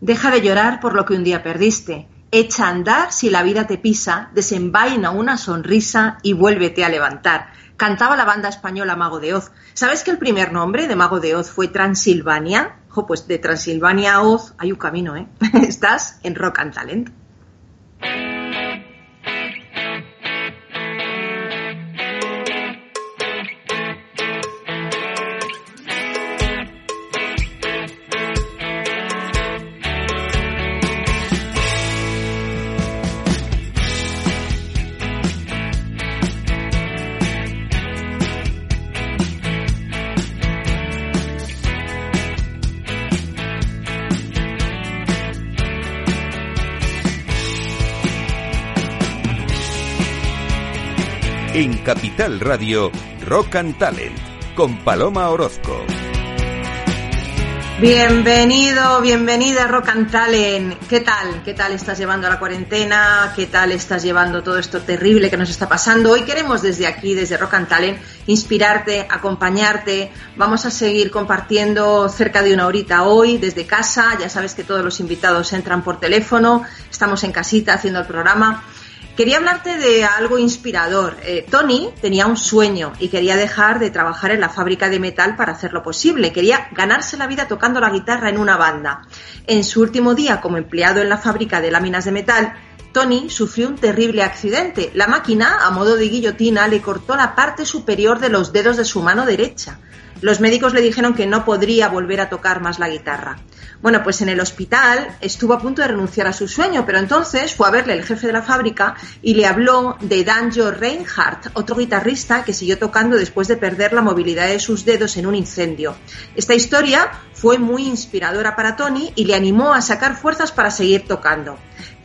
Deja de llorar por lo que un día perdiste. Echa a andar si la vida te pisa, desenvaina una sonrisa y vuélvete a levantar. Cantaba la banda española Mago de Oz. ¿Sabes que el primer nombre de Mago de Oz fue Transilvania? Jo, pues de Transilvania a Oz hay un camino, ¿eh? Estás en Rock and Talent. Capital Radio, Rock and Talent, con Paloma Orozco. Bienvenido, bienvenida Rock and Talent. ¿Qué tal? ¿Qué tal estás llevando la cuarentena? ¿Qué tal estás llevando todo esto terrible que nos está pasando? Hoy queremos desde aquí, desde Rock and Talent, inspirarte, acompañarte. Vamos a seguir compartiendo cerca de una horita hoy desde casa. Ya sabes que todos los invitados entran por teléfono. Estamos en casita haciendo el programa. Quería hablarte de algo inspirador. Eh, Tony tenía un sueño y quería dejar de trabajar en la fábrica de metal para hacerlo posible. Quería ganarse la vida tocando la guitarra en una banda. En su último día como empleado en la fábrica de láminas de metal, Tony sufrió un terrible accidente. La máquina, a modo de guillotina, le cortó la parte superior de los dedos de su mano derecha. Los médicos le dijeron que no podría volver a tocar más la guitarra. Bueno, pues en el hospital estuvo a punto de renunciar a su sueño, pero entonces fue a verle el jefe de la fábrica y le habló de Danjo Reinhardt, otro guitarrista que siguió tocando después de perder la movilidad de sus dedos en un incendio. Esta historia fue muy inspiradora para Tony y le animó a sacar fuerzas para seguir tocando.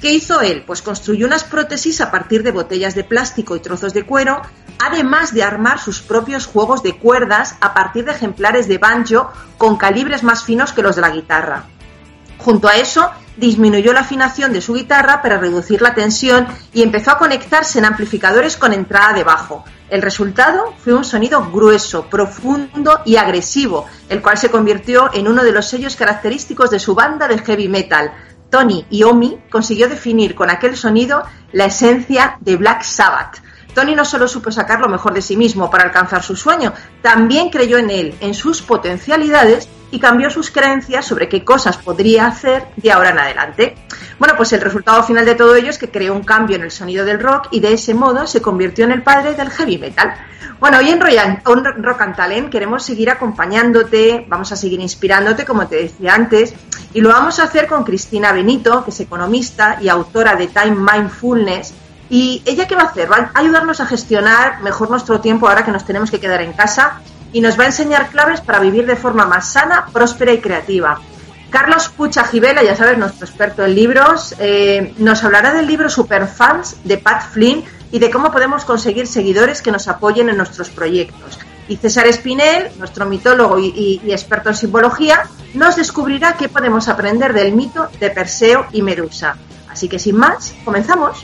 ¿Qué hizo él? Pues construyó unas prótesis a partir de botellas de plástico y trozos de cuero, además de armar sus propios juegos de cuerdas a partir de ejemplares de banjo con calibres más finos que los de la guitarra. Junto a eso, disminuyó la afinación de su guitarra para reducir la tensión y empezó a conectarse en amplificadores con entrada de bajo. El resultado fue un sonido grueso, profundo y agresivo, el cual se convirtió en uno de los sellos característicos de su banda de heavy metal, Tony Iommi consiguió definir con aquel sonido la esencia de Black Sabbath. Tony no solo supo sacar lo mejor de sí mismo para alcanzar su sueño, también creyó en él, en sus potencialidades y cambió sus creencias sobre qué cosas podría hacer de ahora en adelante. Bueno, pues el resultado final de todo ello es que creó un cambio en el sonido del rock y de ese modo se convirtió en el padre del heavy metal. Bueno, hoy en Rock and Talent queremos seguir acompañándote, vamos a seguir inspirándote, como te decía antes, y lo vamos a hacer con Cristina Benito, que es economista y autora de Time Mindfulness. ¿Y ella qué va a hacer? Va a ayudarnos a gestionar mejor nuestro tiempo ahora que nos tenemos que quedar en casa y nos va a enseñar claves para vivir de forma más sana, próspera y creativa. Carlos Pucha Gibela, ya sabes, nuestro experto en libros, eh, nos hablará del libro Superfans de Pat Flynn y de cómo podemos conseguir seguidores que nos apoyen en nuestros proyectos. Y César Espinel, nuestro mitólogo y, y, experto en simbología, nos descubrirá qué podemos aprender del mito de Perseo y Medusa. Así que sin más, comenzamos.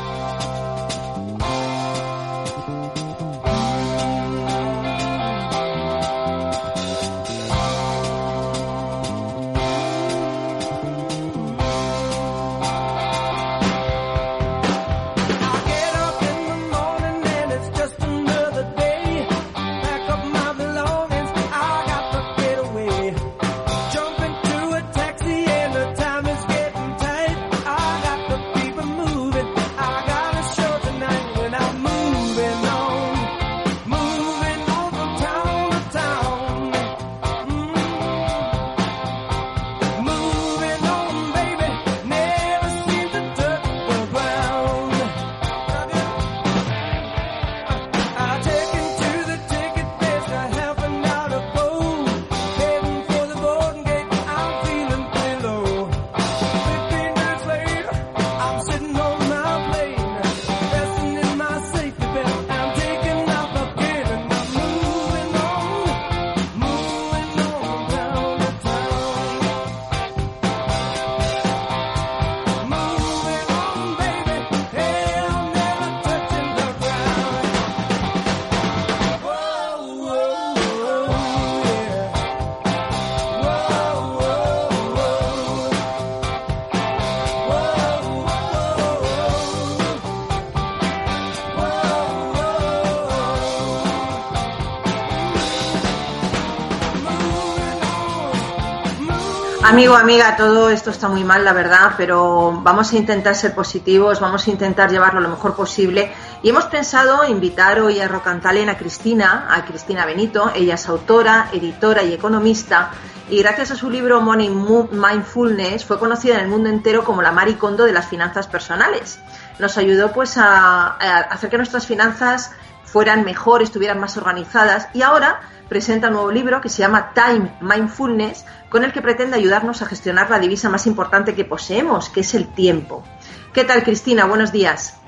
Amigo, amiga, todo esto está muy mal, la verdad, pero vamos a intentar ser positivos, vamos a intentar llevarlo lo mejor posible. Y hemos pensado invitar hoy a Rocantalen a Cristina, a Cristina Benito. Ella es autora, editora y economista. Y gracias a su libro Money Mindfulness fue conocida en el mundo entero como la maricondo de las finanzas personales. Nos ayudó pues a, a hacer que nuestras finanzas fueran mejor, estuvieran más organizadas y ahora presenta un nuevo libro que se llama Time Mindfulness, con el que pretende ayudarnos a gestionar la divisa más importante que poseemos, que es el tiempo. ¿Qué tal, Cristina? Buenos días.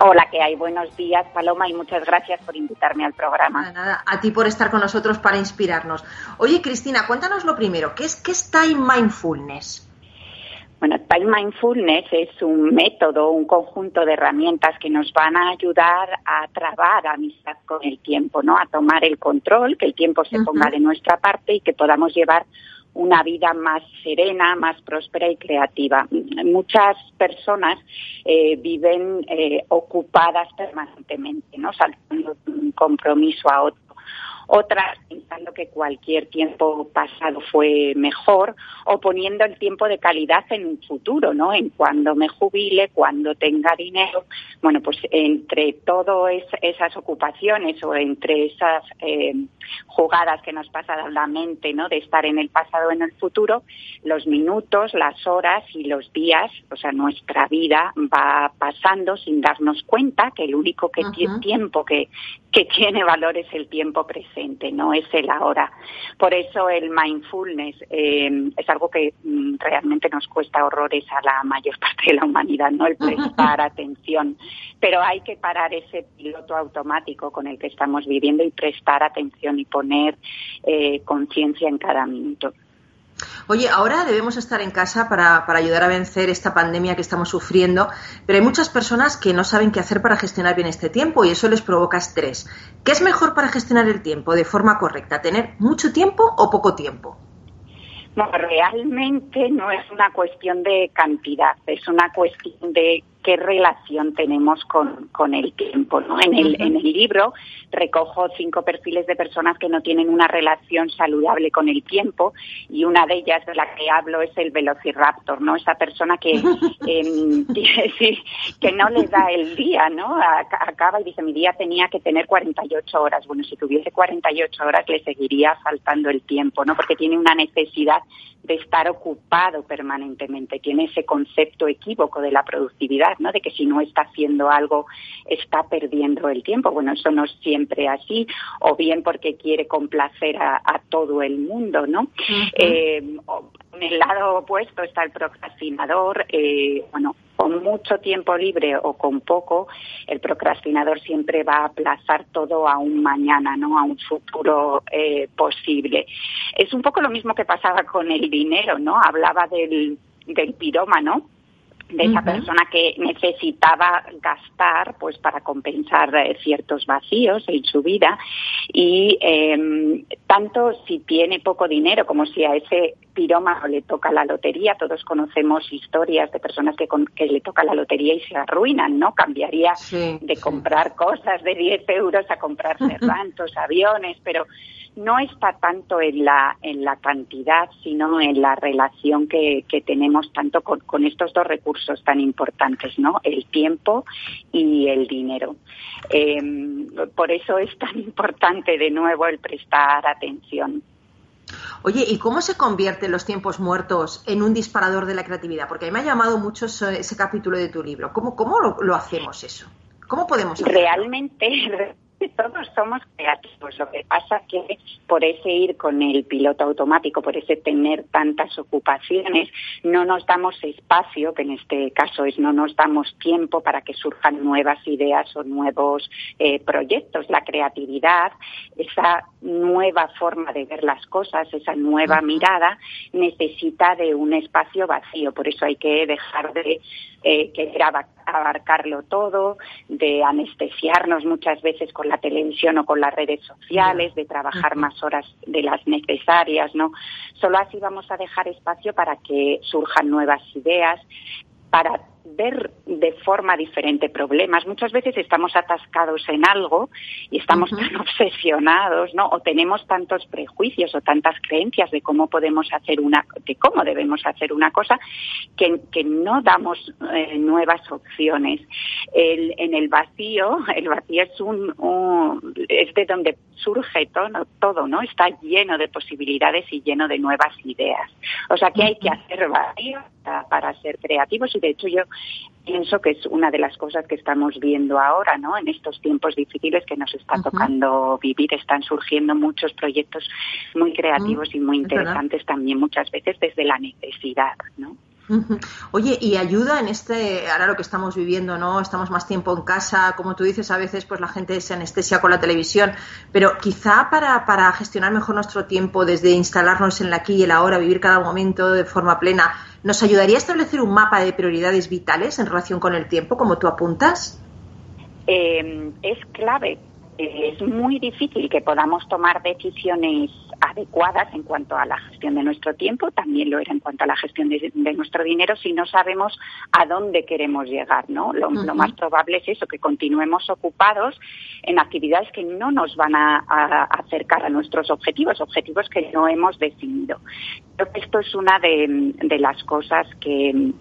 Hola, ¿qué hay? Buenos días, Paloma, y muchas gracias por invitarme al programa. Nada, a ti por estar con nosotros para inspirarnos. Oye, Cristina, cuéntanos lo primero, ¿qué es, qué es Time Mindfulness? Bueno, Time Mindfulness es un método, un conjunto de herramientas que nos van a ayudar a trabar amistad con el tiempo, ¿no? A tomar el control, que el tiempo se ponga de nuestra parte y que podamos llevar una vida más serena, más próspera y creativa. Muchas personas eh, viven eh, ocupadas permanentemente, ¿no? Saltando de un compromiso a otro otras pensando que cualquier tiempo pasado fue mejor o poniendo el tiempo de calidad en un futuro, ¿no? En cuando me jubile, cuando tenga dinero. Bueno, pues entre todas esas ocupaciones o entre esas eh, jugadas que nos pasan la mente, ¿no? De estar en el pasado o en el futuro, los minutos, las horas y los días, o sea, nuestra vida va pasando sin darnos cuenta que el único que tiene tiempo que, que tiene valor es el tiempo presente, no es el ahora. Por eso el mindfulness eh, es algo que mm, realmente nos cuesta horrores a la mayor parte de la humanidad, no el prestar atención. Pero hay que parar ese piloto automático con el que estamos viviendo y prestar atención y poner eh, conciencia en cada minuto. Oye, ahora debemos estar en casa para, ayudar a vencer esta pandemia que estamos sufriendo, pero hay muchas personas que no saben qué hacer para gestionar bien este tiempo y eso les provoca estrés. ¿Qué es mejor para gestionar el tiempo de forma correcta? ¿Tener mucho tiempo o poco tiempo? No, realmente no es una cuestión de cantidad, es una cuestión de qué relación tenemos con, con el tiempo. ¿no? En, el, en el libro recojo cinco perfiles de personas que no tienen una relación saludable con el tiempo y una de ellas de la que hablo es el velociraptor, ¿no? esa persona que, eh, que no le da el día, ¿no? acaba y dice mi día tenía que tener 48 horas. Bueno, si tuviese 48 horas le seguiría faltando el tiempo, ¿no? porque tiene una necesidad de estar ocupado permanentemente, tiene ese concepto equívoco de la productividad ¿no? De que si no está haciendo algo está perdiendo el tiempo. Bueno, eso no es siempre así, o bien porque quiere complacer a, todo el mundo, ¿no? Eh, en el lado opuesto está el procrastinador, eh, bueno, con mucho tiempo libre o con poco, el procrastinador siempre va a aplazar todo a un mañana, ¿no? A un futuro eh, posible. Es un poco lo mismo que pasaba con el dinero, ¿no? Hablaba del, del pirómano, de esa persona que necesitaba gastar pues para compensar eh, ciertos vacíos en su vida. Y eh, tanto si tiene poco dinero como si a ese pirómano le toca la lotería todos conocemos historias de personas que, que le toca la lotería y se arruinan no cambiaría de comprar cosas de 10 euros a comprarse ranchos aviones pero no está tanto en la, en la cantidad, sino en la relación que, que tenemos tanto con, con, estos dos recursos tan importantes, ¿no? El tiempo y el dinero. Em, por eso es tan importante de nuevo el prestar atención. Oye, ¿y cómo se convierten los tiempos muertos en un disparador de la creatividad? Porque a mí me ha llamado mucho ese, capítulo de tu libro. ¿Cómo, cómo lo, lo hacemos eso? ¿Cómo podemos hacerlo? Realmente, todos somos creativos. Lo que pasa que por ese ir con el piloto automático, por ese tener tantas ocupaciones, no nos damos espacio, que en este caso es no nos damos tiempo para que surjan nuevas ideas o nuevos eh, proyectos. La creatividad, esa nueva forma de ver las cosas, esa nueva mirada, necesita de un espacio vacío. Por eso hay que dejar de eh, querer abarcarlo todo, de anestesiarnos muchas veces con la televisión o con las redes sociales, de trabajar más horas de las necesarias, ¿no? Solo así vamos a dejar espacio para que surjan nuevas ideas, para ver de forma diferente problemas. Muchas veces estamos atascados en algo y estamos tan obsesionados, ¿no? O tenemos tantos prejuicios o tantas creencias de cómo podemos hacer una, de cómo debemos hacer una cosa, que, que no damos eh, nuevas opciones. El, en el vacío, el vacío es un, es de donde surge todo, todo, ¿no? Está lleno de posibilidades y lleno de nuevas ideas. O sea que hay que hacer vacío para ser creativos y de hecho yo pienso que es una de las cosas que estamos viendo ahora, ¿no? En estos tiempos difíciles que nos está tocando vivir, están surgiendo muchos proyectos muy creativos y muy interesantes también muchas veces desde la necesidad, ¿no? Oye, y ayuda en este, ahora lo que estamos viviendo, ¿no? Estamos más tiempo en casa, como tú dices, a veces pues la gente se anestesia con la televisión, pero quizá para, para gestionar mejor nuestro tiempo, desde instalarnos en la aquí y el ahora, vivir cada momento de forma plena, ¿nos ayudaría a establecer un mapa de prioridades vitales en relación con el tiempo, como tú apuntas? Eh, es clave. Es muy difícil que podamos tomar decisiones adecuadas en cuanto a la gestión de nuestro tiempo, también lo era en cuanto a la gestión de, nuestro dinero, si no sabemos a dónde queremos llegar, ¿no? Lo, más probable es eso, que continuemos ocupados en actividades que no nos van a, acercar a nuestros objetivos, objetivos que no hemos definido. Creo que esto es una de, las cosas que,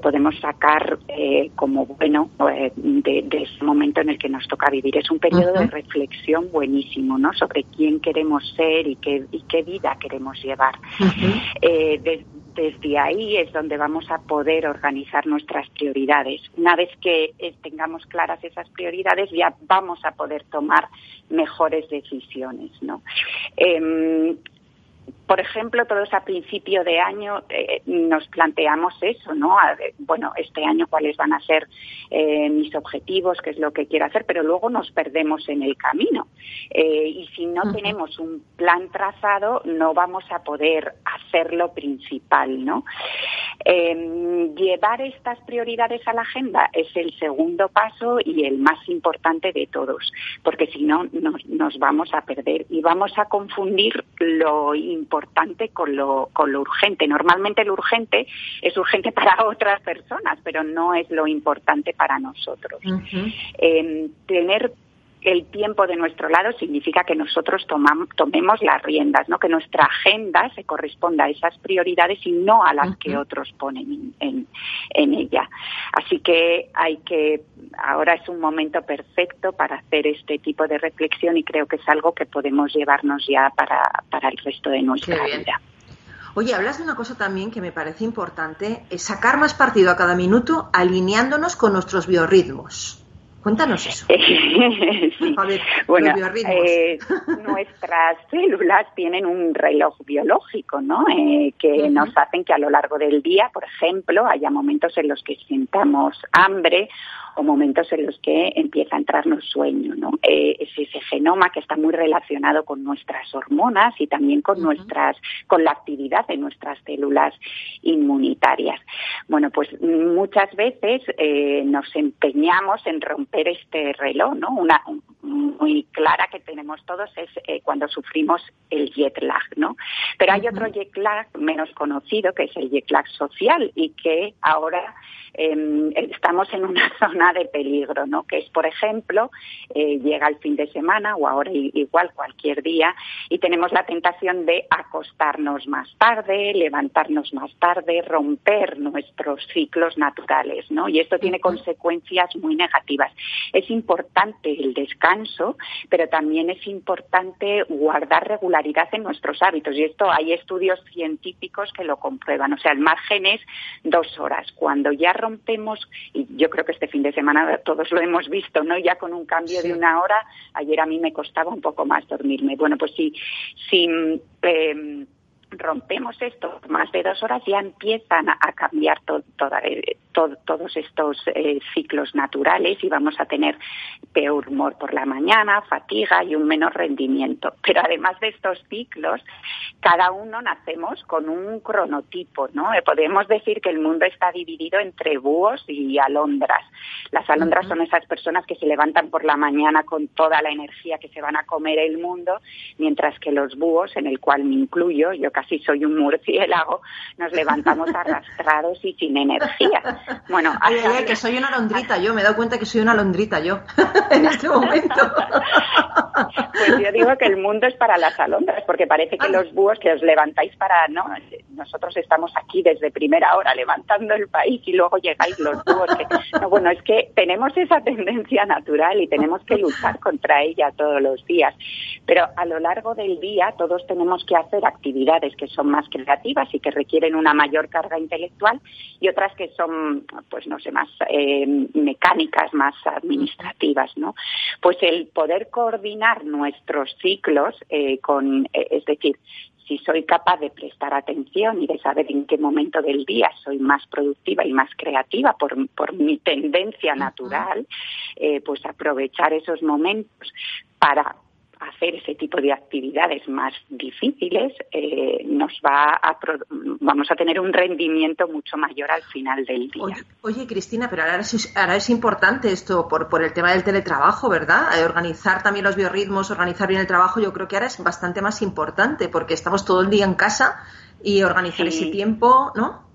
podemos sacar eh, como bueno eh, de, ese momento en el que nos toca vivir. Es un periodo de reflexión buenísimo, ¿no? Sobre quién queremos ser y qué y qué vida queremos llevar. Eh, desde ahí es donde vamos a poder organizar nuestras prioridades. Una vez que tengamos claras esas prioridades, ya vamos a poder tomar mejores decisiones. ¿no? Por ejemplo, todos a principio de año eh, nos planteamos eso, ¿no? bueno, este año cuáles van a ser eh, mis objetivos, qué es lo que quiero hacer, pero luego nos perdemos en el camino. Eh, y si no tenemos un plan trazado, no vamos a poder hacer lo principal, ¿no? Em, llevar estas prioridades a la agenda es el segundo paso y el más importante de todos, porque si no nos, nos vamos a perder y vamos a confundir lo importante con lo, con lo urgente. Normalmente lo urgente es urgente para otras personas, pero no es lo importante para nosotros. Em, tener el tiempo de nuestro lado significa que nosotros tomemos las riendas, ¿no? que nuestra agenda se corresponda a esas prioridades y no a las que otros ponen en, ella. Así que hay que, ahora es un momento perfecto para hacer este tipo de reflexión y creo que es algo que podemos llevarnos ya para, para el resto de nuestra vida. Oye, hablas de una cosa también que me parece importante, es sacar más partido a cada minuto alineándonos con nuestros biorritmos. Cuéntanos eso. bueno, eh, nuestras células tienen un reloj biológico, ¿no? Eh, que nos hacen que a lo largo del día, por ejemplo, haya momentos en los que sintamos hambre o momentos en los que empieza a entrarnos sueño, ¿no? Eh, es ese genoma que está muy relacionado con nuestras hormonas y también con nuestras, con la actividad de nuestras células inmunitarias. Bueno, pues muchas veces eh, nos empeñamos en romper este reloj, ¿no? Una muy clara que tenemos todos es eh, cuando sufrimos el jet lag, ¿no? Pero hay otro jet lag menos conocido que es el jet lag social y que ahora Em, estamos en una zona de peligro, ¿no? Que es, por ejemplo, eh, llega el fin de semana o ahora igual cualquier día y tenemos la tentación de acostarnos más tarde, levantarnos más tarde, romper nuestros ciclos naturales, ¿no? Y esto tiene consecuencias muy negativas. Es importante el descanso, pero también es importante guardar regularidad en nuestros hábitos y esto hay estudios científicos que lo comprueban. O sea, el margen es dos horas. Cuando ya rompemos, y yo creo que este fin de semana todos lo hemos visto, ¿no? Ya con un cambio de una hora, ayer a mí me costaba un poco más dormirme. Bueno, pues sí, sí. Eh, rompemos esto más de dos horas ya empiezan a, cambiar eh, todos estos eh, ciclos naturales y vamos a tener peor humor por la mañana, fatiga y un menor rendimiento. Pero además de estos ciclos, cada uno nacemos con un cronotipo, ¿no? Eh, podemos decir que el mundo está dividido entre búhos y alondras. Las alondras son esas personas que se levantan por la mañana con toda la energía que se van a comer el mundo, mientras que los búhos, en el cual me incluyo, yo casi soy un murciélago, nos levantamos arrastrados y sin energía. Bueno, ay, que soy una alondrita, yo me he dado cuenta que soy una alondrita yo en este momento. Pues yo digo que el mundo es para las alondras, porque parece que ah. los búhos que os levantáis para, no, nosotros estamos aquí desde primera hora levantando el país y luego llegáis los búhos. no, bueno, es que tenemos esa tendencia natural y tenemos que luchar contra ella todos los días. Pero a lo largo del día todos tenemos que hacer actividades que son más creativas y que requieren una mayor carga intelectual y otras que son, pues no sé, más eh, mecánicas, más administrativas, ¿no? Pues el poder coordinar nuestros ciclos eh, con, eh, es decir, si soy capaz de prestar atención y de saber en qué momento del día soy más productiva y más creativa por, por mi tendencia natural, eh, pues aprovechar esos momentos para hacer ese tipo de actividades más difíciles, eh, nos va a vamos a tener un rendimiento mucho mayor al final del día. Oye, Cristina, pero ahora es, ahora es importante esto por, por el tema del teletrabajo, ¿verdad? Eh, organizar también los biorritmos, organizar bien el trabajo, yo creo que ahora es bastante más importante porque estamos todo el día en casa y organizar ese tiempo, ¿no?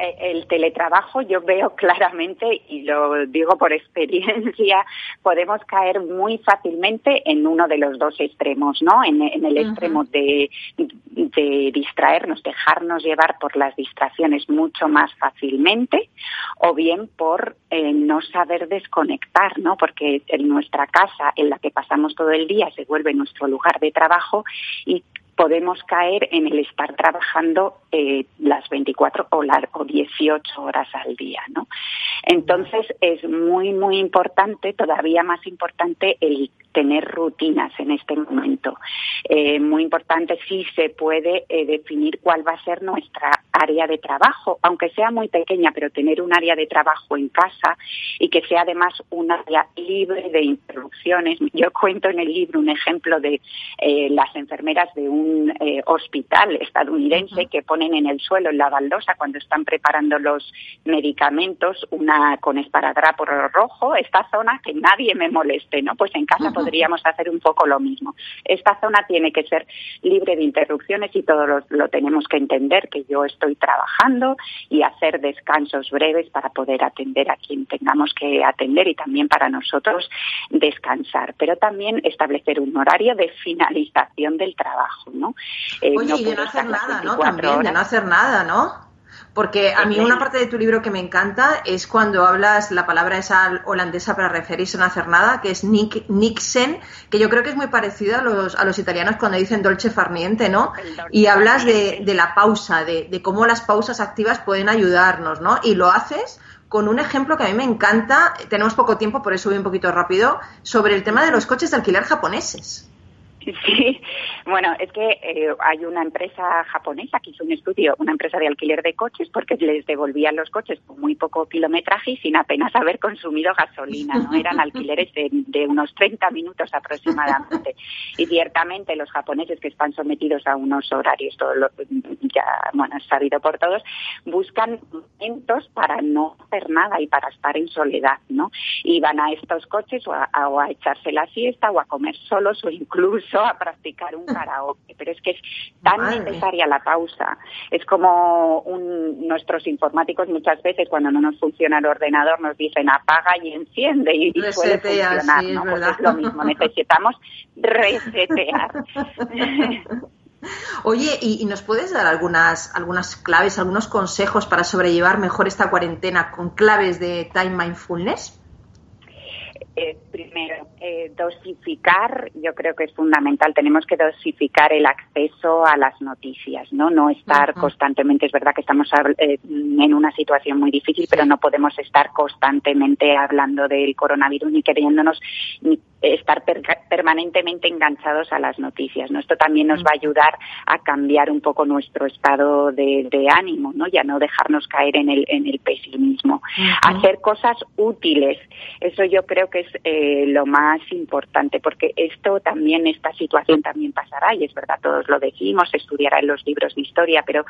Eh, el teletrabajo yo veo claramente, y lo digo por experiencia, podemos caer muy fácilmente en uno de los dos extremos, ¿no? En, el extremo de, distraernos, dejarnos llevar por las distracciones mucho más fácilmente, o bien por eh, no saber desconectar, ¿no? Porque en nuestra casa, en la que pasamos todo el día, se vuelve nuestro lugar de trabajo y podemos caer en el estar trabajando eh, las 24 o, o 18 horas al día, ¿no? Entonces es muy, muy importante, todavía más importante, el tener rutinas en este momento. Eh, muy importante si se puede eh, definir cuál va a ser nuestra área de trabajo, aunque sea muy pequeña, pero tener un área de trabajo en casa y que sea además un área libre de interrupciones. Yo cuento en el libro un ejemplo de eh, las enfermeras de un hospital estadounidense que ponen en el suelo, en la baldosa, cuando están preparando los medicamentos, una con esparadrapo rojo, esta zona que nadie me moleste, ¿no? Pues en casa podríamos hacer un poco lo mismo. Esta zona tiene que ser libre de interrupciones y todos lo, tenemos que entender, que yo estoy trabajando y hacer descansos breves para poder atender a quien tengamos que atender y también para nosotros descansar, pero también establecer un horario de finalización del trabajo, ¿no? Eh, Oye, y de no hacer nada, ¿no? También, de no hacer nada, ¿no? Porque a mí una parte de tu libro que me encanta es cuando hablas la palabra esa holandesa para referirse a no hacer nada, que es Nick, Nixen, que yo creo que es muy parecido a los, a los italianos cuando dicen dolce farniente, ¿no? Y hablas de, de la pausa, de, de, cómo las pausas activas pueden ayudarnos, ¿no? Y lo haces con un ejemplo que a mí me encanta, tenemos poco tiempo, por eso voy un poquito rápido, sobre el tema de los coches de alquiler japoneses. Sí, bueno, es que eh, hay una empresa japonesa que hizo un estudio, una empresa de alquiler de coches, porque les devolvían los coches con muy poco kilometraje y sin apenas haber consumido gasolina, ¿no? Eran alquileres de, unos 30 minutos aproximadamente. Y ciertamente los japoneses que están sometidos a unos horarios, todo lo, ya, bueno, es sabido por todos, buscan momentos para no hacer nada y para estar en soledad, ¿no? Y van a estos coches o a, o a echarse la siesta o a comer solos o incluso a practicar un karaoke, pero es que es tan necesaria la pausa. Es como nuestros informáticos muchas veces cuando no nos funciona el ordenador nos dicen apaga y enciende y, puede funcionar, ¿no? Pues es lo mismo, necesitamos resetear. Oye, ¿y, nos puedes dar algunas, algunas claves, algunos consejos para sobrellevar mejor esta cuarentena con claves de time mindfulness? Eh, primero, eh, dosificar, yo creo que es fundamental. Tenemos que dosificar el acceso a las noticias, ¿no? No estar constantemente. Es verdad que estamos eh, en una situación muy difícil, pero no podemos estar constantemente hablando del coronavirus ni queriéndonos ni estar permanentemente enganchados a las noticias. ¿no? Esto también nos va a ayudar a cambiar un poco nuestro estado de, ánimo, ¿no? ya no dejarnos caer en el, en el pesimismo. Hacer cosas útiles. Eso yo creo que es eh, lo más importante, porque esto también, esta situación también pasará, y es verdad, todos lo decimos, estudiará en los libros de historia, pero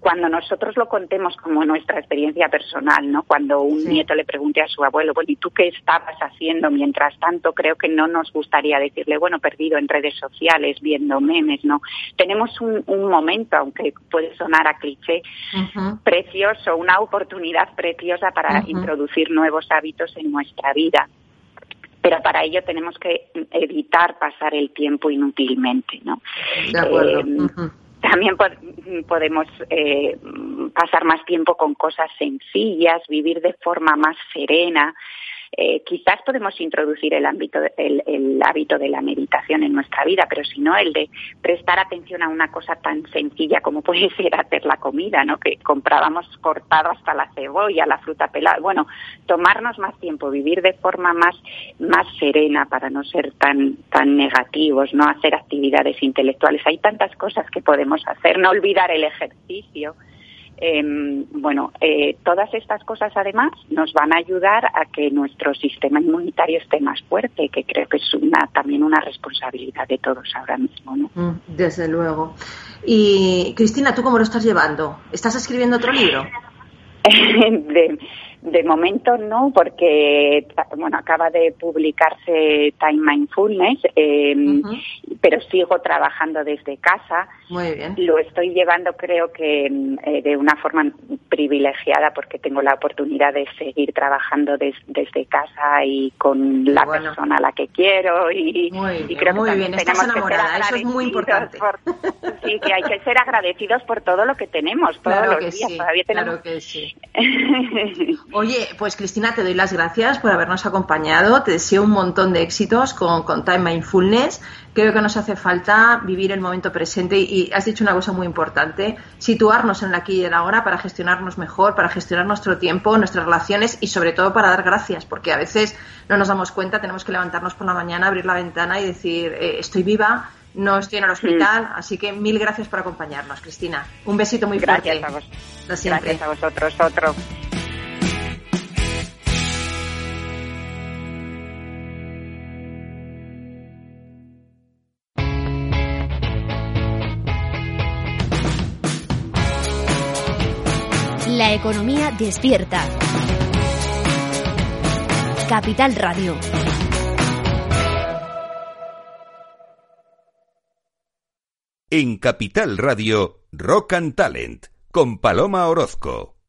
cuando nosotros lo contemos como nuestra experiencia personal, ¿no? Cuando un nieto le pregunte a su abuelo, bueno, ¿y tú qué estabas haciendo mientras tanto? Creo que no nos gustaría decirle, bueno, perdido en redes sociales, viendo memes, ¿no? Tenemos un, momento, aunque puede sonar a cliché, precioso, una oportunidad preciosa para introducir nuevos hábitos en nuestra vida pero para ello tenemos que evitar pasar el tiempo inútilmente, ¿no? Eh, también podemos eh, pasar más tiempo con cosas sencillas, vivir de forma más serena, eh, quizás podemos introducir el, ámbito, el, hábito de la meditación en nuestra vida, pero si no, el de prestar atención a una cosa tan sencilla como puede ser hacer la comida, ¿no? Que comprábamos cortado hasta la cebolla, la fruta pelada. Bueno, tomarnos más tiempo, vivir de forma más, más serena para no ser tan, tan negativos, no hacer actividades intelectuales. Hay tantas cosas que podemos hacer, no olvidar el ejercicio. Em, bueno, eh, todas estas cosas además nos van a ayudar a que nuestro sistema inmunitario esté más fuerte, que creo que es una, también una responsabilidad de todos ahora mismo. ¿no? Mm, desde luego. Y Cristina, ¿tú cómo lo estás llevando? ¿Estás escribiendo otro libro? de, de momento no, porque bueno acaba de publicarse Time Mindfulness, eh, pero sigo trabajando desde casa. Muy bien. Lo estoy llevando, creo que eh, de una forma privilegiada, porque tengo la oportunidad de seguir trabajando desde casa y con la persona a la que quiero y, muy creo que bien. Estás enamorada, eso es muy importante. sí, que hay que ser agradecidos por todo lo que tenemos todos claro los que días. Sí, Todavía tenemos... Claro que sí. Oye, pues Cristina, te doy las gracias por habernos acompañado. Te deseo un montón de éxitos con, con Time Mindfulness. Creo que nos hace falta vivir el momento presente y, has dicho una cosa muy importante, situarnos en la aquí y en la ahora para gestionarnos mejor, para gestionar nuestro tiempo, nuestras relaciones y sobre todo para dar gracias, porque a veces no nos damos cuenta, tenemos que levantarnos por la mañana, abrir la ventana y decir, eh, estoy viva, no estoy en el hospital, así que mil gracias por acompañarnos, Cristina. Un besito muy fuerte. Gracias a Gracias a vosotros. Otro. Economía despierta. Capital Radio. En Capital Radio, Rock and Talent, con Paloma Orozco.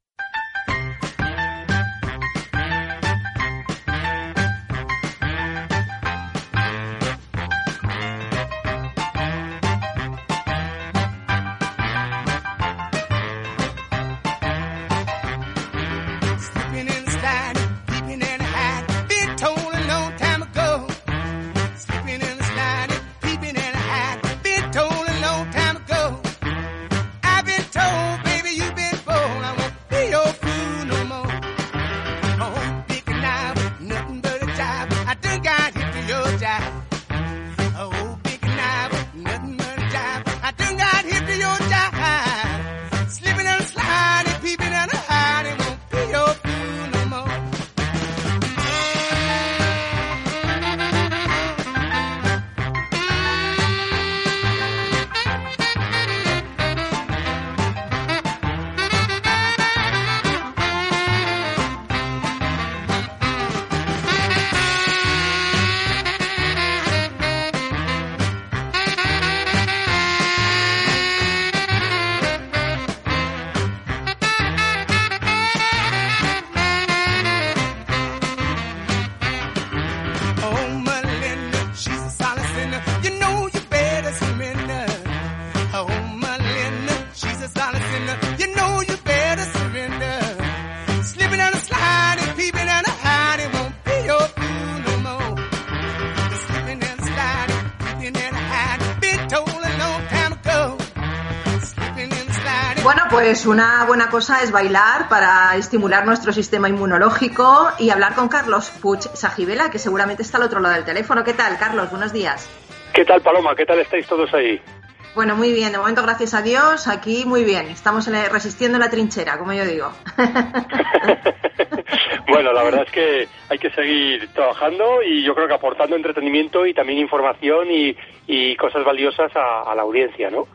Pues una buena cosa es bailar para estimular nuestro sistema inmunológico y hablar con Carlos Puch Sajibela, que seguramente está al otro lado del teléfono. ¿Qué tal, Carlos? Buenos días. ¿Qué tal, Paloma? ¿Qué tal estáis todos ahí? Bueno, muy bien. De momento, gracias a Dios, aquí muy bien. Estamos resistiendo la trinchera, como yo digo. bueno, la verdad es que hay que seguir trabajando y yo creo que aportando entretenimiento y también información y, cosas valiosas a, la audiencia, ¿no?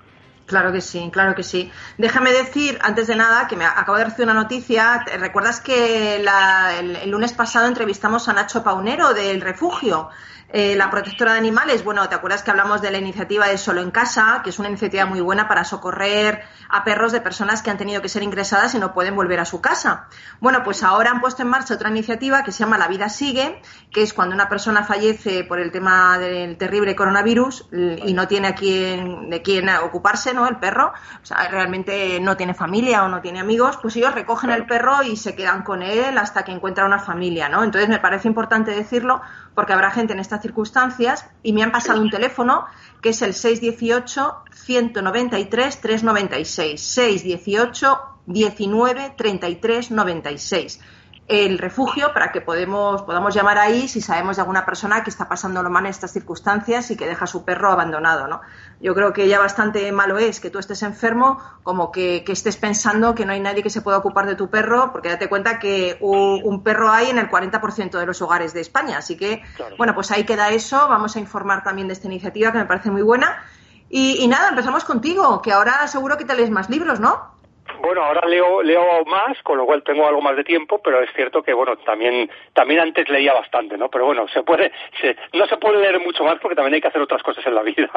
Claro que sí, claro que sí. Déjame decir, antes de nada, que me acabo de recibir una noticia. ¿Recuerdas que el, lunes pasado entrevistamos a Nacho Paunero del Refugio? Eh, la protectora de animales, bueno, ¿te acuerdas que hablamos de la iniciativa de Solo en Casa, que es una iniciativa muy buena para socorrer a perros de personas que han tenido que ser ingresadas y no pueden volver a su casa? Bueno, pues ahora han puesto en marcha otra iniciativa que se llama La vida sigue, que es cuando una persona fallece por el tema del terrible coronavirus y no tiene a quién, de quién ocuparse, ¿no? El perro, o sea, realmente no tiene familia o no tiene amigos, pues ellos recogen el perro y se quedan con él hasta que encuentra una familia, ¿no? Entonces me parece importante decirlo porque habrá gente en estas circunstancias y me han pasado un teléfono que es el 618 193 396 618 19 33 96 el refugio para que podemos, podamos llamar ahí si sabemos de alguna persona que está pasando lo mal en estas circunstancias y que deja a su perro abandonado, ¿no? Yo creo que ya bastante malo es que tú estés enfermo como que, estés pensando que no hay nadie que se pueda ocupar de tu perro, porque date cuenta que un, perro hay en el 40% de los hogares de España. Así que, bueno, pues ahí queda eso. Vamos a informar también de esta iniciativa que me parece muy buena. Y, y nada, empezamos contigo, que ahora seguro que te lees más libros, ¿no? Bueno, ahora leo leo más, con lo cual tengo algo más de tiempo, pero es cierto que bueno, también también antes leía bastante, ¿no? Pero bueno, se puede se, no se puede leer mucho más porque también hay que hacer otras cosas en la vida.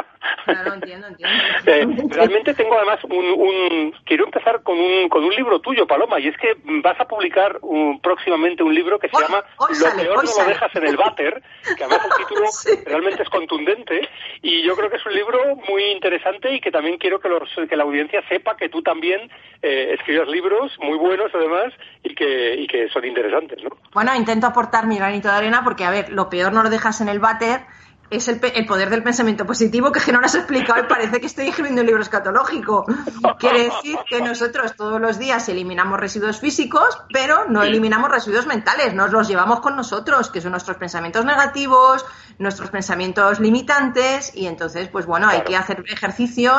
Claro, entiendo, entiendo. Eh, realmente tengo además un, un quiero empezar con un con un libro tuyo, Paloma, y es que vas a publicar próximamente un libro que se llama Lo peor no lo dejas en el váter, que además el título realmente es contundente y yo creo que es un libro muy interesante y que también quiero que los que la audiencia sepa que tú también eh, escribas libros muy buenos además y que, y que son interesantes, ¿no? Bueno, intento aportar mi granito de arena porque, a ver, lo peor no lo dejas en el váter es el, el, poder del pensamiento positivo que no lo has explicado y parece que estoy escribiendo un libro escatológico. Quiere decir que nosotros todos los días eliminamos residuos físicos, pero no eliminamos residuos mentales, nos los llevamos con nosotros, que son nuestros pensamientos negativos, nuestros pensamientos limitantes y entonces, pues bueno, hay que hacer ejercicio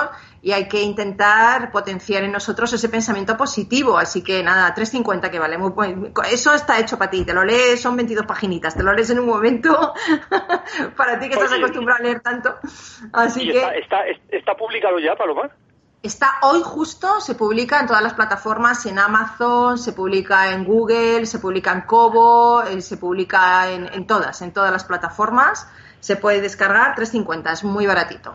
y hay que intentar potenciar en nosotros ese pensamiento positivo. Así que nada, 350 que vale. Muy, eso está hecho para ti. Te lo lees, son 22 paginitas. Te lo lees en un momento para ti que estás acostumbrado a leer tanto. Así que. Está, está, publicado ya, Paloma? Está hoy justo, se publica en todas las plataformas, en Amazon, se publica en Google, se publica en Kobo, eh, se publica en, en todas, en todas las plataformas. Se puede descargar 350, es muy baratito.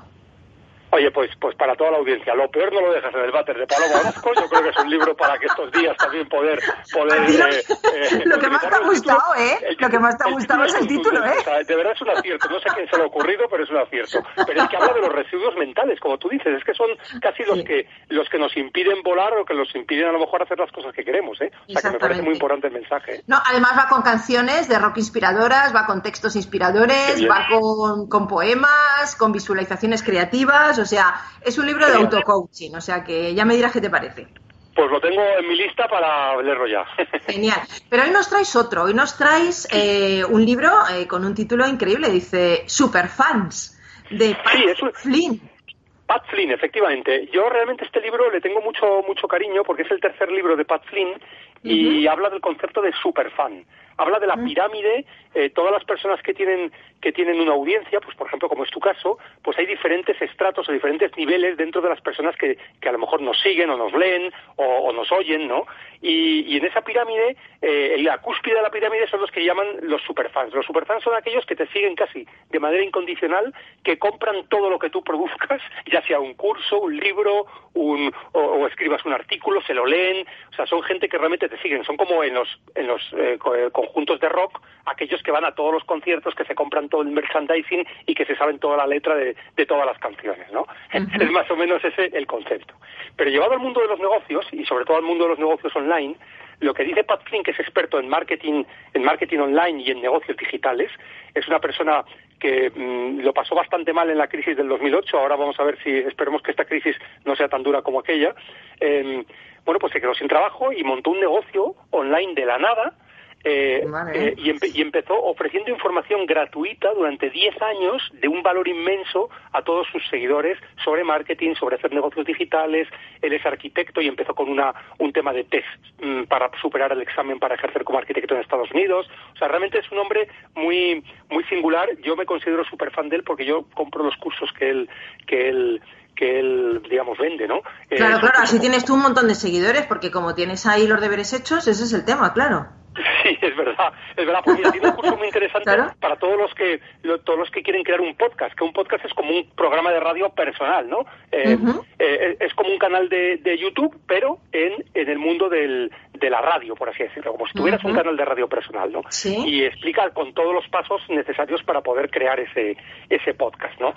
Oye, pues, pues para toda la audiencia, lo peor no lo dejas en el váter de Paloma Orozco. Yo creo que es un libro para que estos días también poder. poder eh, eh, lo que más te ha gustado, ¿eh? lo que más te ha gustado es el título, ¿eh? de verdad es un acierto. No sé a quién se le ha ocurrido, pero es un acierto. Pero es que habla de los residuos mentales, como tú dices. Es que son casi los que los que nos impiden volar o que nos impiden a lo mejor hacer las cosas que queremos, ¿eh? O sea que me parece muy importante el mensaje. No, además va con canciones de rock inspiradoras, va con textos inspiradores, va con, con poemas, con visualizaciones creativas. O sea, es un libro de auto-coaching, o sea que ya me dirás qué te parece. Pues lo tengo en mi lista para leerlo ya. Genial. Pero hoy nos traes otro. Hoy nos traes eh, un libro eh, con un título increíble. Dice Superfans, de Pat Flynn. Pat Flynn, efectivamente. Yo realmente este libro le tengo mucho mucho cariño porque es el tercer libro de Pat Flynn y habla del concepto de superfan habla de la pirámide, eh, todas las personas que tienen, que tienen una audiencia, pues por ejemplo, como es tu caso, pues hay diferentes estratos o diferentes niveles dentro de las personas que, que a lo mejor nos siguen o nos leen o, nos oyen, ¿no? Y, en esa pirámide, eh, en la cúspide de la pirámide son los que llaman los superfans. Los superfans son aquellos que te siguen casi de manera incondicional, que compran todo lo que tú produzcas, ya sea un curso, un libro, un, o, escribas un artículo, se lo leen, o sea, son gente que realmente te siguen, son como en los, en los eh, conjuntos de rock, aquellos que van a todos los conciertos, que se compran todo el merchandising y que se saben toda la letra de, todas las canciones, ¿no? Es más o menos ese el concepto. Pero llevado al mundo de los negocios, y sobre todo al mundo de los negocios online, lo que dice Pat Flynn, que es experto en marketing, en marketing online y en negocios digitales, es una persona que mm, lo pasó bastante mal en la crisis del 2008. Ahora vamos a ver si esperemos que esta crisis no sea tan dura como aquella. Em, bueno, pues se quedó sin trabajo y montó un negocio online de la nada eh, eh, y, empezó ofreciendo información gratuita durante 10 años de un valor inmenso a todos sus seguidores sobre marketing, sobre hacer negocios digitales. Él es arquitecto y empezó con una, un tema de test mm, para superar el examen para ejercer como arquitecto en Estados Unidos. O sea, realmente es un hombre muy, muy singular. Yo me considero súper fan de él porque yo compro los cursos que él, que él que él, digamos, vende, ¿no? Claro, claro, así tienes tú un montón de seguidores, porque como tienes ahí los deberes hechos, ese es el tema, claro. Sí, es verdad, es verdad, porque tiene un curso muy interesante para todos los que todos los que quieren crear un podcast, que un podcast es como un programa de radio personal, ¿no? Eh, eh, es como un canal de, de YouTube, pero en, en el mundo del, de la radio, por así decirlo, como si tuvieras un canal de radio personal, ¿no? ¿Sí? Y explica con todos los pasos necesarios para poder crear ese, ese podcast, ¿no?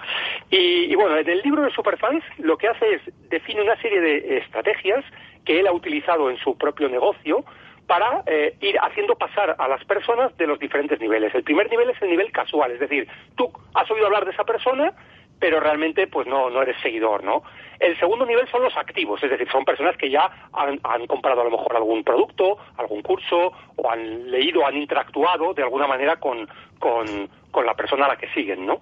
Y, y bueno, en el libro de Superfans lo que hace es define una serie de estrategias que él ha utilizado en su propio negocio para eh, ir haciendo pasar a las personas de los diferentes niveles. El primer nivel es el nivel casual, es decir, tú has oído hablar de esa persona, pero realmente pues no, no eres seguidor, ¿no? El segundo nivel son los activos, es decir, son personas que ya han, comprado a lo mejor algún producto, algún curso, o han leído, han interactuado de alguna manera con, con, con la persona a la que siguen, ¿no?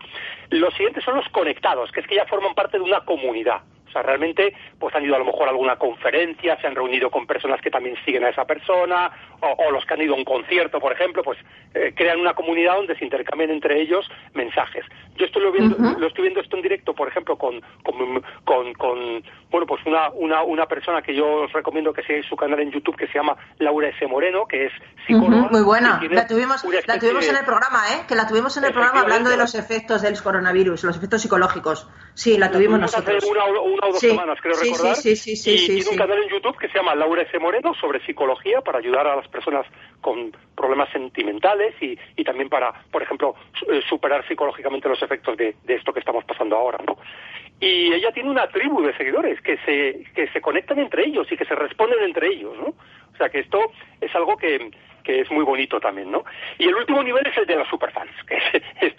Los siguientes son los conectados, que es que ya forman parte de una comunidad. O sea, realmente pues han ido a lo mejor a alguna conferencia, se han reunido con personas que también siguen a esa persona, o, los que han ido a un concierto, por ejemplo, pues eh, crean una comunidad donde se intercambian entre ellos mensajes. Yo estoy lo, viendo, lo estoy viendo esto en directo, por ejemplo, con, con, con, bueno, pues una, una, una persona que yo os recomiendo que sigáis su canal en YouTube que se llama Laura S. Moreno, que es psicóloga. muy buena. La tuvimos, la tuvimos en el programa, ¿eh? Que la tuvimos en el programa hablando de los efectos del coronavirus, los efectos psicológicos. Sí, la tuvimos nosotros una o dos semanas, creo recordar. Sí, sí, sí, y tiene un canal en YouTube que se llama Laura S. Moreno sobre psicología para ayudar a las personas con problemas sentimentales y, y también para, por ejemplo, eh, superar psicológicamente los efectos de, de esto que estamos pasando ahora, ¿no? Y ella tiene una tribu de seguidores que se, que se conectan entre ellos y que se responden entre ellos, ¿no? O sea que esto es algo que, que es muy bonito también, ¿no? Y el último nivel es el de los superfans, que es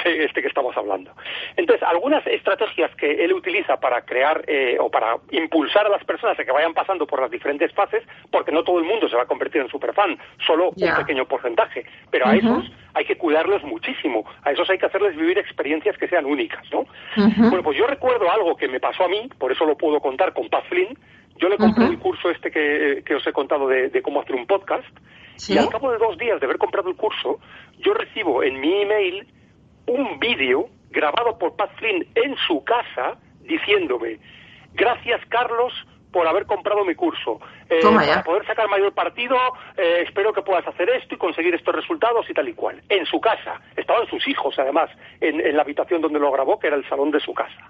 este, este que estamos hablando. Entonces, algunas estrategias que él utiliza para crear eh, o para impulsar a las personas a que vayan pasando por las diferentes fases, porque no todo el mundo se va a convertir en superfan, solo un pequeño porcentaje, pero a esos hay que cuidarlos muchísimo, a esos hay que hacerles vivir experiencias que sean únicas, ¿no? Bueno, pues yo recuerdo algo que me pasó a mí, por eso lo puedo contar con Paz Flynn, yo le compré el curso este que, os he contado de, cómo hacer un podcast, y al cabo de dos días de haber comprado el curso, yo recibo en mi email un vídeo grabado por Pat Flynn en su casa diciéndome, gracias Carlos por haber comprado mi curso. Eh, para poder sacar mayor partido, eh, espero que puedas hacer esto y conseguir estos resultados y tal y cual. En su casa. Estaban sus hijos, además, en, en la habitación donde lo grabó, que era el salón de su casa.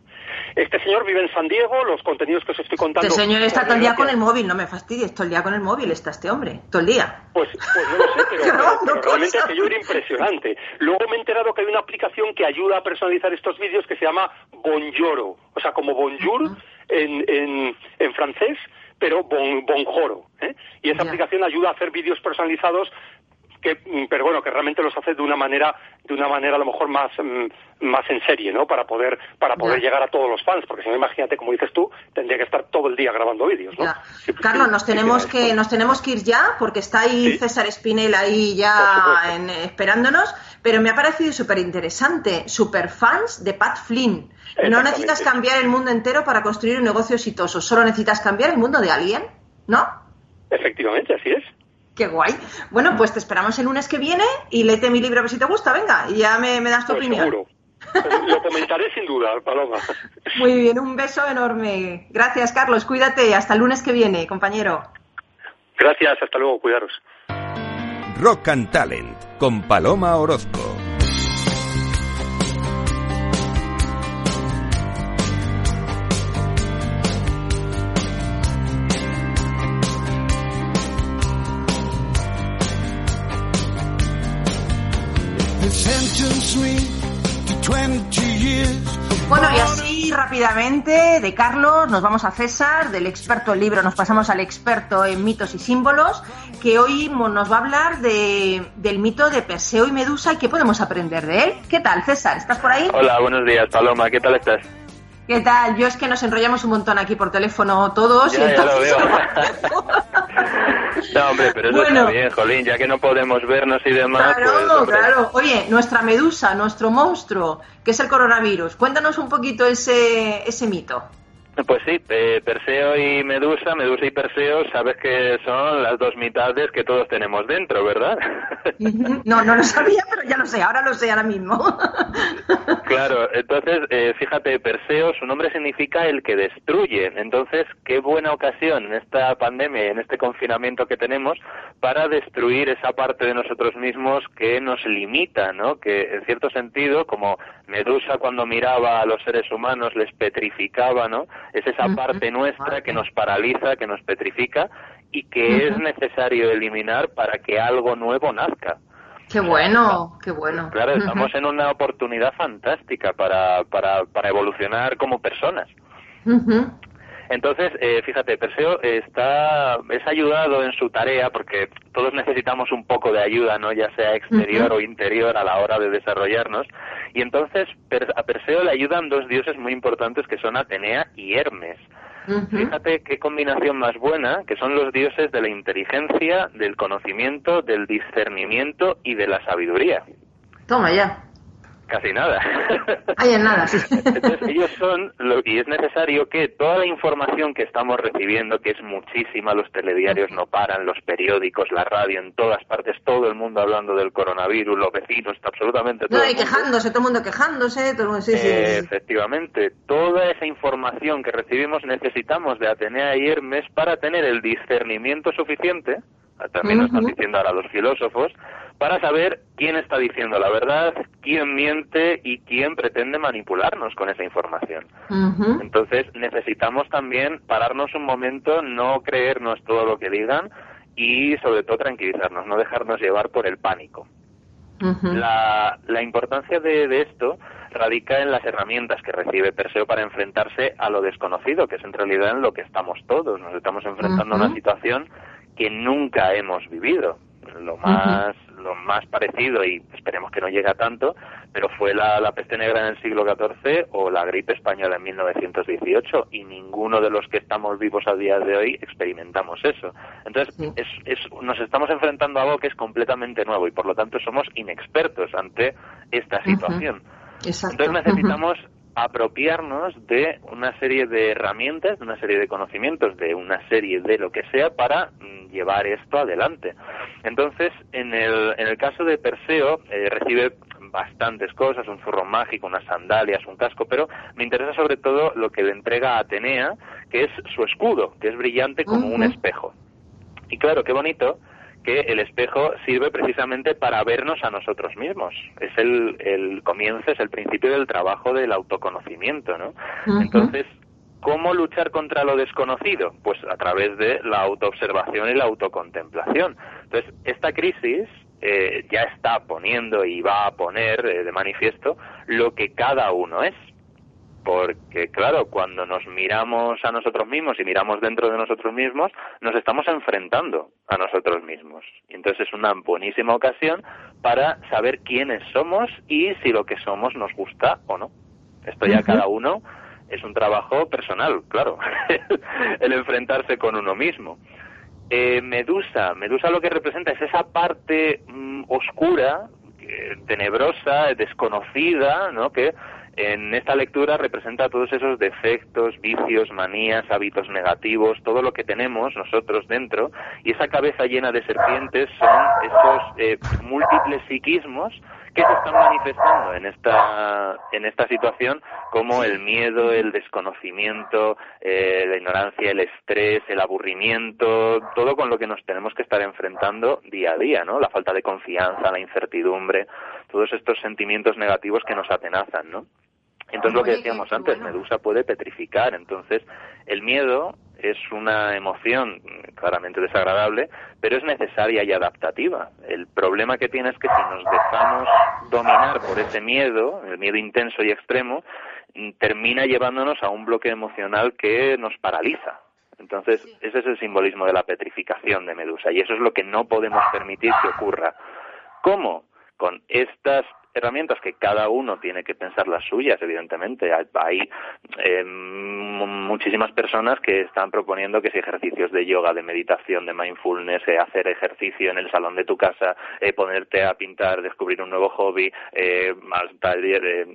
Este señor vive en San Diego, los contenidos que os estoy contando... Este señor está todo el día con el móvil, no me fastidies, todo el día con el móvil está este hombre, todo el día. Pues, pues no lo sé, pero, realmente aquello era impresionante. Luego me he enterado que hay una aplicación que ayuda a personalizar estos vídeos que se llama Bonjoro, o sea, como Bonjour en, en, en francés, pero bon, bonjoro. ¿eh? Y esa aplicación ayuda a hacer vídeos personalizados que mm, pero bueno que realmente los hace de una manera de una manera a lo mejor más mm, más en serie no para poder para poder llegar a todos los fans porque si no imagínate como dices tú tendría que estar todo el día grabando vídeos ¿no? Carlos nos tenemos que nos tenemos que ir ya porque está ahí César Espinel ahí ya esperándonos pero me ha parecido súper interesante super fans de Pat Flynn no necesitas cambiar el mundo entero para construir un negocio exitoso solo necesitas cambiar el mundo de alguien ¿no? efectivamente así es Qué guay. Bueno, pues te esperamos el lunes que viene y léete mi libro a ver si te gusta. Venga, y ya me, das tu pues opinión. Seguro. Lo comentaré sin duda, Paloma. Muy bien, un beso enorme. Gracias, Carlos. Cuídate. Hasta el lunes que viene, compañero. Gracias, hasta luego. Cuidaros. Rock and Talent con Paloma Orozco. Bueno, y así rápidamente de Carlos nos vamos a César, del experto en libro nos pasamos al experto en mitos y símbolos, que hoy nos va a hablar de, del mito de Perseo y Medusa y qué podemos aprender de él. ¿Qué tal, César? ¿Estás por ahí? Hola, buenos días, Paloma, ¿qué tal estás? ¿Qué tal? Yo es que nos enrollamos un montón aquí por teléfono todos. Ya, y entonces... No, hombre, pero eso está bien, Jolín, ya que no podemos vernos y demás. Claro, pues, claro. Oye, nuestra medusa, nuestro monstruo, que es el coronavirus, cuéntanos un poquito ese, ese mito. Pues sí, eh, Perseo y Medusa, Medusa y Perseo, sabes que son las dos mitades que todos tenemos dentro, ¿verdad? No, no lo sabía, pero ya lo sé, ahora lo sé ahora mismo. Claro, entonces, eh, fíjate, Perseo, su nombre significa el que destruye. Entonces, qué buena ocasión en esta pandemia y en este confinamiento que tenemos para destruir esa parte de nosotros mismos que nos limita, ¿no? Que en cierto sentido, como Medusa cuando miraba a los seres humanos les petrificaba, ¿no? Es esa parte nuestra que nos paraliza, que nos petrifica y que es necesario eliminar para que algo nuevo nazca. Qué bueno, qué bueno. Claro, estamos en una oportunidad fantástica para, para, para evolucionar como personas. Entonces, eh, fíjate, Perseo está, es ayudado en su tarea porque todos necesitamos un poco de ayuda, ¿no? Ya sea exterior o interior a la hora de desarrollarnos. Y entonces a Perseo le ayudan dos dioses muy importantes que son Atenea y Hermes. Fíjate qué combinación más buena, que son los dioses de la inteligencia, del conocimiento, del discernimiento y de la sabiduría. Toma ya. Casi nada. Hay en nada, sí. Entonces ellos son, lo, y es necesario que toda la información que estamos recibiendo, que es muchísima, los telediarios no paran, los periódicos, la radio, en todas partes, todo el mundo hablando del coronavirus, los vecinos, absolutamente todo. No, y quejándose, todo el mundo quejándose, todo el mundo, sí, sí, Efectivamente, toda esa información que recibimos necesitamos de Atenea y Hermes para tener el discernimiento suficiente, también lo están diciendo ahora los filósofos, para saber quién está diciendo la verdad, quién miente y quién pretende manipularnos con esa información. Entonces necesitamos también pararnos un momento, no creernos todo lo que digan y sobre todo tranquilizarnos, no dejarnos llevar por el pánico. la, la, importancia de, esto radica en las herramientas que recibe Perseo para enfrentarse a lo desconocido, que es en realidad en lo que estamos todos. Nos estamos enfrentando a una situación que nunca hemos vivido. Lo más lo más parecido, y esperemos que no llegue a tanto, pero fue la, la peste negra en el siglo XIV o la gripe española en 1918, y ninguno de los que estamos vivos a día de hoy experimentamos eso. Entonces, es, nos estamos enfrentando a algo que es completamente nuevo y por lo tanto somos inexpertos ante esta situación. Entonces necesitamos apropiarnos de una serie de herramientas, de una serie de conocimientos, de una serie de lo que sea para mm, llevar esto adelante. Entonces, en el, en el caso de Perseo, eh, recibe bastantes cosas, un zurro mágico, unas sandalias, un casco, pero me interesa sobre todo lo que le entrega a Atenea, que es su escudo, que es brillante como un espejo. Y claro, qué bonito que el espejo sirve precisamente para vernos a nosotros mismos. Es el, el comienzo, es el principio del trabajo del autoconocimiento, ¿no? Entonces, ¿cómo luchar contra lo desconocido? Pues a través de la autoobservación y la autocontemplación. Entonces, esta crisis eh, ya está poniendo y va a poner eh, de manifiesto lo que cada uno es porque claro, cuando nos miramos a nosotros mismos y miramos dentro de nosotros mismos, nos estamos enfrentando a nosotros mismos. Y entonces es una buenísima ocasión para saber quiénes somos y si lo que somos nos gusta o no. Esto ya cada uno es un trabajo personal, claro, el enfrentarse con uno mismo. Eh, Medusa, Medusa lo que representa es esa parte mm, oscura, eh, tenebrosa, desconocida, ¿no? Que en esta lectura representa todos esos defectos, vicios, manías, hábitos negativos, todo lo que tenemos nosotros dentro, y esa cabeza llena de serpientes son esos eh, múltiples psiquismos que se están manifestando en esta, situación como el miedo, el desconocimiento, eh, la ignorancia, el estrés, el aburrimiento, todo con lo que nos tenemos que estar enfrentando día a día, ¿no? La falta de confianza, la incertidumbre, todos estos sentimientos negativos que nos atenazan, ¿no? Entonces lo que decíamos antes, Medusa puede petrificar. Entonces el miedo es una emoción claramente desagradable, pero es necesaria y adaptativa. El problema que tiene es que si nos dejamos dominar por ese miedo, el miedo intenso y extremo, termina llevándonos a un bloque emocional que nos paraliza. Entonces, ese es el simbolismo de la petrificación de Medusa y eso es lo que no podemos permitir que ocurra. ¿Cómo? con estas herramientas que cada uno tiene que pensar las suyas, evidentemente. Hay eh, muchísimas personas que están proponiendo que si ejercicios de yoga, de meditación, de mindfulness, eh, hacer ejercicio en el salón de tu casa, eh, ponerte a pintar, descubrir un nuevo hobby, eh,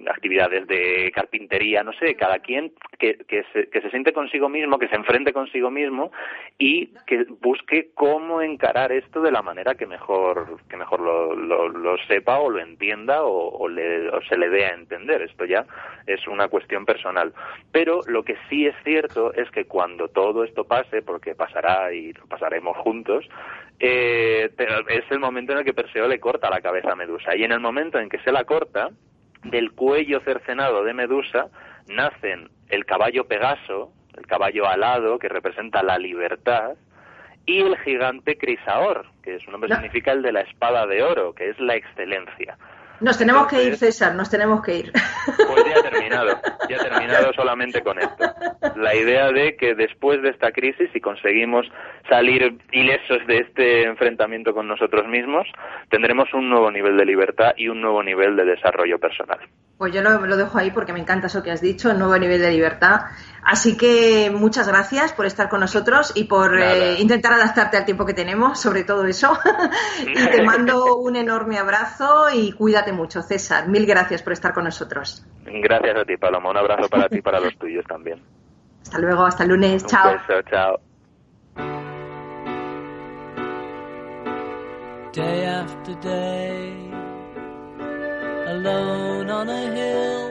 actividades de carpintería, no sé, cada quien que, que, se, que se siente consigo mismo, que se enfrente consigo mismo y que busque cómo encarar esto de la manera que mejor, que mejor lo, lo, sepa o lo entienda o, le, o se le dé a entender. Esto ya es una cuestión personal. Pero lo que sí es cierto es que cuando todo esto pase, porque pasará y lo pasaremos juntos, eh, es el momento en el que Perseo le corta la cabeza a Medusa. Y en el momento en que se la corta, del cuello cercenado de Medusa nacen el caballo Pegaso, el caballo alado, que representa la libertad, y el gigante Crisaor, que su nombre significa el de la espada de oro, que es la excelencia. Nos tenemos que ir, César, nos tenemos que ir. Pues ya he terminado, ya he terminado solamente con esto. La idea de que después de esta crisis, si conseguimos salir ilesos de este enfrentamiento con nosotros mismos, tendremos un nuevo nivel de libertad y un nuevo nivel de desarrollo personal. Pues yo lo, lo dejo ahí porque me encanta eso que has dicho, el nuevo nivel de libertad. Así que muchas gracias por estar con nosotros y por eh, intentar adaptarte al tiempo que tenemos, sobre todo eso. y te mando un enorme abrazo y cuídate mucho, César. Mil gracias por estar con nosotros. Gracias a ti, Paloma. Un abrazo para ti y para los tuyos también. Hasta luego, hasta el lunes. chao. Beso, chao. Day after day, alone on a hill.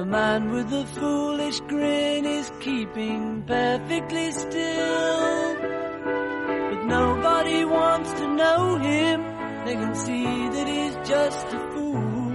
The man with the foolish grin is keeping perfectly still. But nobody wants to know him. They can see that he's just a fool.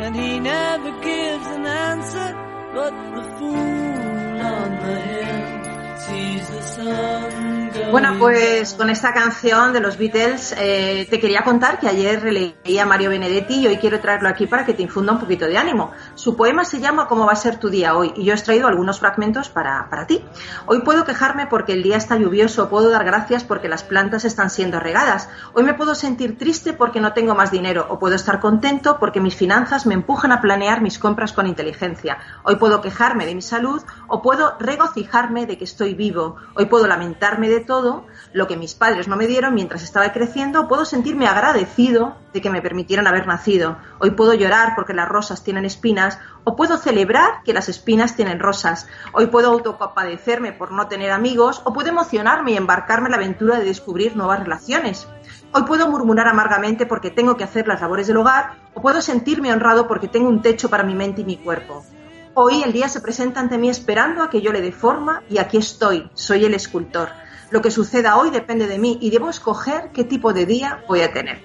And he never gives an answer, but the fool on the hill sees the sun Bueno, pues con esta canción de los Beatles eh, te quería contar que ayer leí a Mario Benedetti y hoy quiero traerlo aquí para que te infunda un poquito de ánimo. Su poema se llama ¿Cómo va a ser tu día hoy? y yo he traído algunos fragmentos para, para ti. Hoy puedo quejarme porque el día está lluvioso, puedo dar gracias porque las plantas están siendo regadas. Hoy me puedo sentir triste porque no tengo más dinero o puedo estar contento porque mis finanzas me empujan a planear mis compras con inteligencia. Hoy puedo quejarme de mi salud o puedo regocijarme de que estoy vivo. Hoy puedo lamentarme de todo lo que mis padres no me dieron mientras estaba creciendo, puedo sentirme agradecido de que me permitieran haber nacido. Hoy puedo llorar porque las rosas tienen espinas o puedo celebrar que las espinas tienen rosas. Hoy puedo autocompadecerme por no tener amigos o puedo emocionarme y embarcarme en la aventura de descubrir nuevas relaciones. Hoy puedo murmurar amargamente porque tengo que hacer las labores del hogar o puedo sentirme honrado porque tengo un techo para mi mente y mi cuerpo. Hoy el día se presenta ante mí esperando a que yo le dé forma y aquí estoy, soy el escultor. Lo que suceda hoy depende de mí y debo escoger qué tipo de día voy a tener.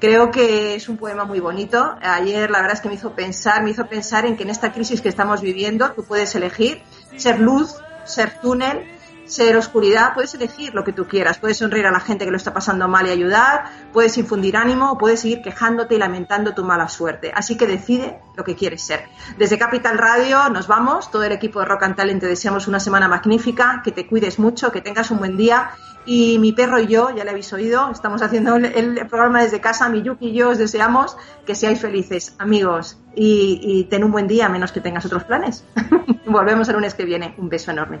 Creo que es un poema muy bonito. Ayer la verdad es que me hizo pensar, me hizo pensar en que en esta crisis que estamos viviendo tú puedes elegir ser luz, ser túnel, ser oscuridad, puedes elegir lo que tú quieras, puedes sonreír a la gente que lo está pasando mal y ayudar, puedes infundir ánimo o puedes seguir quejándote y lamentando tu mala suerte. Así que decide lo que quieres ser. Desde Capital Radio nos vamos, todo el equipo de Rock and Talent te deseamos una semana magnífica, que te cuides mucho, que tengas un buen día y mi perro y yo, ya le habéis oído, estamos haciendo el, programa desde casa, mi Yuki y yo os deseamos que seáis felices, amigos, y, y ten un buen día, menos que tengas otros planes. Volvemos el lunes que viene. Un beso enorme.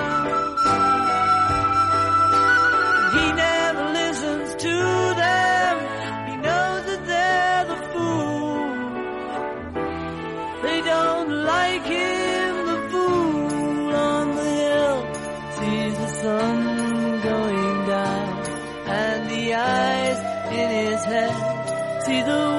See the